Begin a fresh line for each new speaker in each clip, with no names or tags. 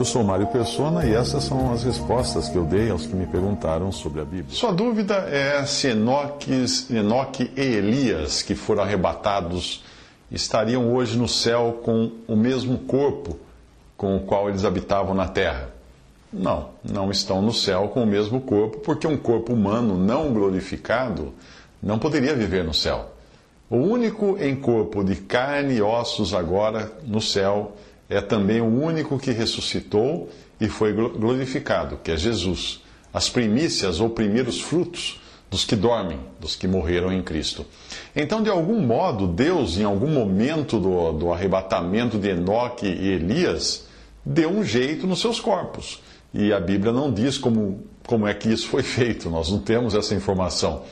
Eu sou Mário Persona e essas são as respostas que eu dei aos que me perguntaram sobre a Bíblia.
Sua dúvida é se Enoques, Enoque e Elias, que foram arrebatados, estariam hoje no céu com o mesmo corpo com o qual eles habitavam na terra. Não, não estão no céu com o mesmo corpo, porque um corpo humano não glorificado não poderia viver no céu. O único em corpo de carne e ossos agora no céu é também o único que ressuscitou e foi glorificado, que é Jesus. As primícias ou primeiros frutos dos que dormem, dos que morreram em Cristo. Então, de algum modo, Deus, em algum momento do, do arrebatamento de Enoque e Elias, deu um jeito nos seus corpos. E a Bíblia não diz como, como é que isso foi feito, nós não temos essa informação.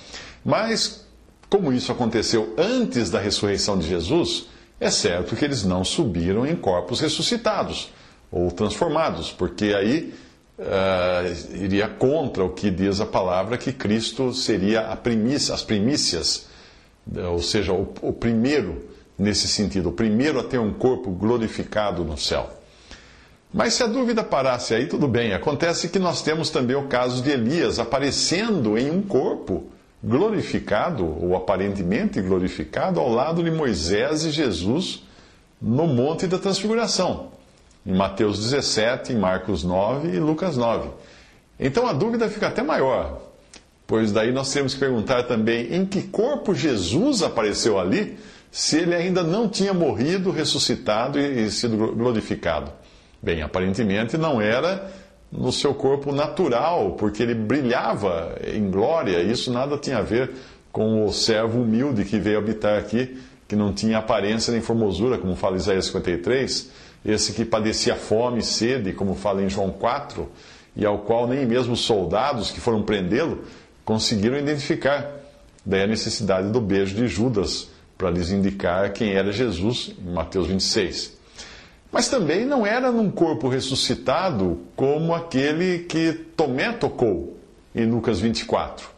Mas, como isso aconteceu antes da ressurreição de Jesus, é certo que eles não subiram em corpos ressuscitados ou transformados, porque aí uh, iria contra o que diz a palavra que Cristo seria primícia, as primícias, ou seja, o, o primeiro nesse sentido, o primeiro a ter um corpo glorificado no céu. Mas se a dúvida parasse aí, tudo bem. Acontece que nós temos também o caso de Elias aparecendo em um corpo glorificado, ou aparentemente glorificado, ao lado de Moisés e Jesus no Monte da Transfiguração, em Mateus 17, em Marcos 9 e Lucas 9. Então a dúvida fica até maior, pois daí nós temos que perguntar também em que corpo Jesus apareceu ali, se ele ainda não tinha morrido, ressuscitado e sido glorificado. Bem, aparentemente não era no seu corpo natural, porque ele brilhava em glória. Isso nada tinha a ver com o servo humilde que veio habitar aqui, que não tinha aparência nem formosura, como fala Isaías 53, esse que padecia fome e sede, como fala em João 4, e ao qual nem mesmo os soldados que foram prendê-lo conseguiram identificar. Daí a necessidade do beijo de Judas para lhes indicar quem era Jesus, em Mateus 26. Mas também não era num corpo ressuscitado como aquele que Tomé tocou em Lucas 24,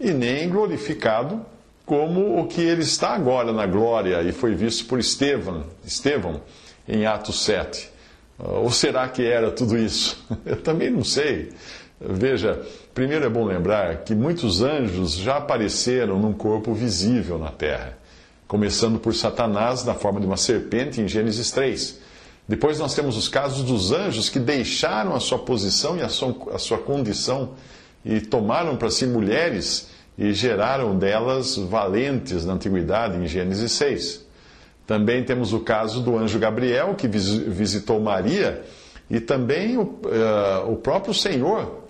e nem glorificado como o que ele está agora na glória e foi visto por Estevão, Estevão em Atos 7. Ou será que era tudo isso? Eu também não sei. Veja, primeiro é bom lembrar que muitos anjos já apareceram num corpo visível na terra, começando por Satanás na forma de uma serpente em Gênesis 3 depois nós temos os casos dos anjos que deixaram a sua posição e a sua, a sua condição e tomaram para si mulheres e geraram delas valentes na antiguidade, em Gênesis 6. Também temos o caso do anjo Gabriel, que visitou Maria, e também o, uh, o próprio Senhor,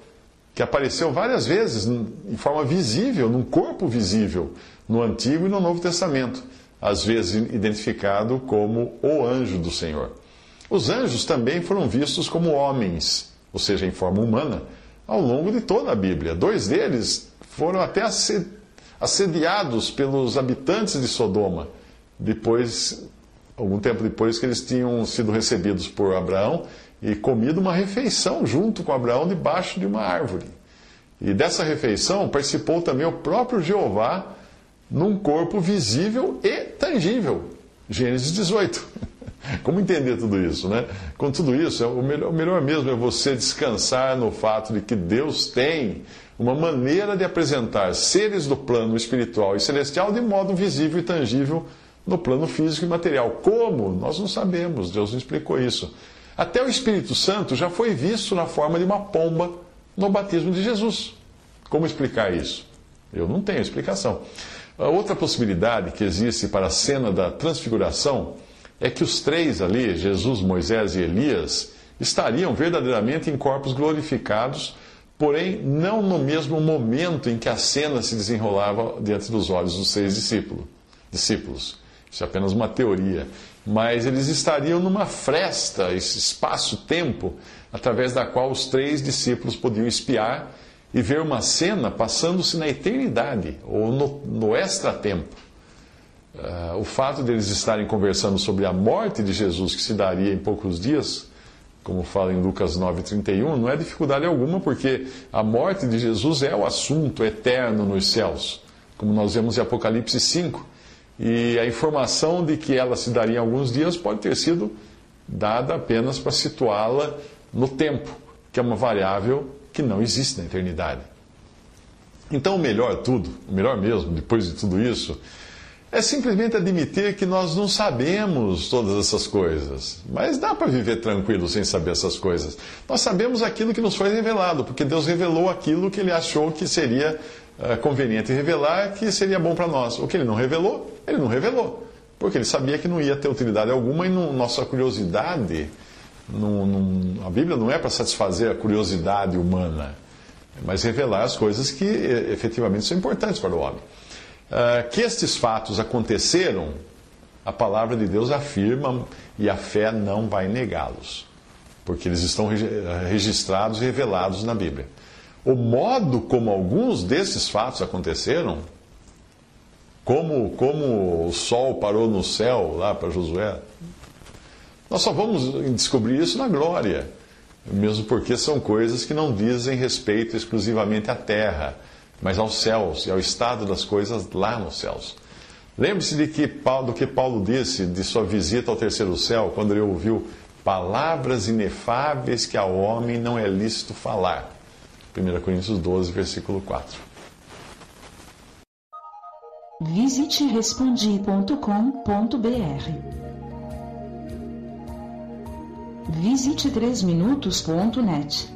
que apareceu várias vezes em forma visível, num corpo visível, no Antigo e no Novo Testamento, às vezes identificado como o anjo do Senhor. Os anjos também foram vistos como homens, ou seja, em forma humana, ao longo de toda a Bíblia. Dois deles foram até assediados pelos habitantes de Sodoma, depois, algum tempo depois que eles tinham sido recebidos por Abraão e comido uma refeição junto com Abraão debaixo de uma árvore. E dessa refeição participou também o próprio Jeová num corpo visível e tangível. Gênesis 18. Como entender tudo isso, né? Com tudo isso, é o melhor, o melhor mesmo é você descansar no fato de que Deus tem uma maneira de apresentar seres do plano espiritual e celestial de modo visível e tangível no plano físico e material. Como? Nós não sabemos, Deus não explicou isso. Até o Espírito Santo já foi visto na forma de uma pomba no batismo de Jesus. Como explicar isso? Eu não tenho explicação. A outra possibilidade que existe para a cena da transfiguração é que os três ali, Jesus, Moisés e Elias, estariam verdadeiramente em corpos glorificados, porém não no mesmo momento em que a cena se desenrolava diante dos olhos dos seis discípulos. discípulos. Isso é apenas uma teoria. Mas eles estariam numa fresta, esse espaço-tempo, através da qual os três discípulos podiam espiar e ver uma cena passando-se na eternidade, ou no, no extratempo. Uh, o fato deles estarem conversando sobre a morte de Jesus, que se daria em poucos dias, como fala em Lucas 9,31, não é dificuldade alguma, porque a morte de Jesus é o assunto eterno nos céus, como nós vemos em Apocalipse 5. E a informação de que ela se daria em alguns dias pode ter sido dada apenas para situá-la no tempo, que é uma variável que não existe na eternidade. Então, o melhor tudo, o melhor mesmo, depois de tudo isso, é simplesmente admitir que nós não sabemos todas essas coisas. Mas dá para viver tranquilo sem saber essas coisas. Nós sabemos aquilo que nos foi revelado, porque Deus revelou aquilo que ele achou que seria uh, conveniente revelar, que seria bom para nós. O que ele não revelou, ele não revelou. Porque ele sabia que não ia ter utilidade alguma e não, nossa curiosidade. Não, não, a Bíblia não é para satisfazer a curiosidade humana, mas revelar as coisas que efetivamente são importantes para o homem. Uh, que estes fatos aconteceram, a palavra de Deus afirma e a fé não vai negá-los, porque eles estão registrados e revelados na Bíblia. O modo como alguns desses fatos aconteceram, como, como o sol parou no céu lá para Josué, nós só vamos descobrir isso na glória, mesmo porque são coisas que não dizem respeito exclusivamente à terra mas aos céus e ao estado das coisas lá nos céus. Lembre-se de que do que Paulo disse de sua visita ao terceiro céu, quando ele ouviu palavras inefáveis que ao homem não é lícito falar. 1 Coríntios 12, versículo 4.
Visite respondi.com.br. Visite 3minutos.net.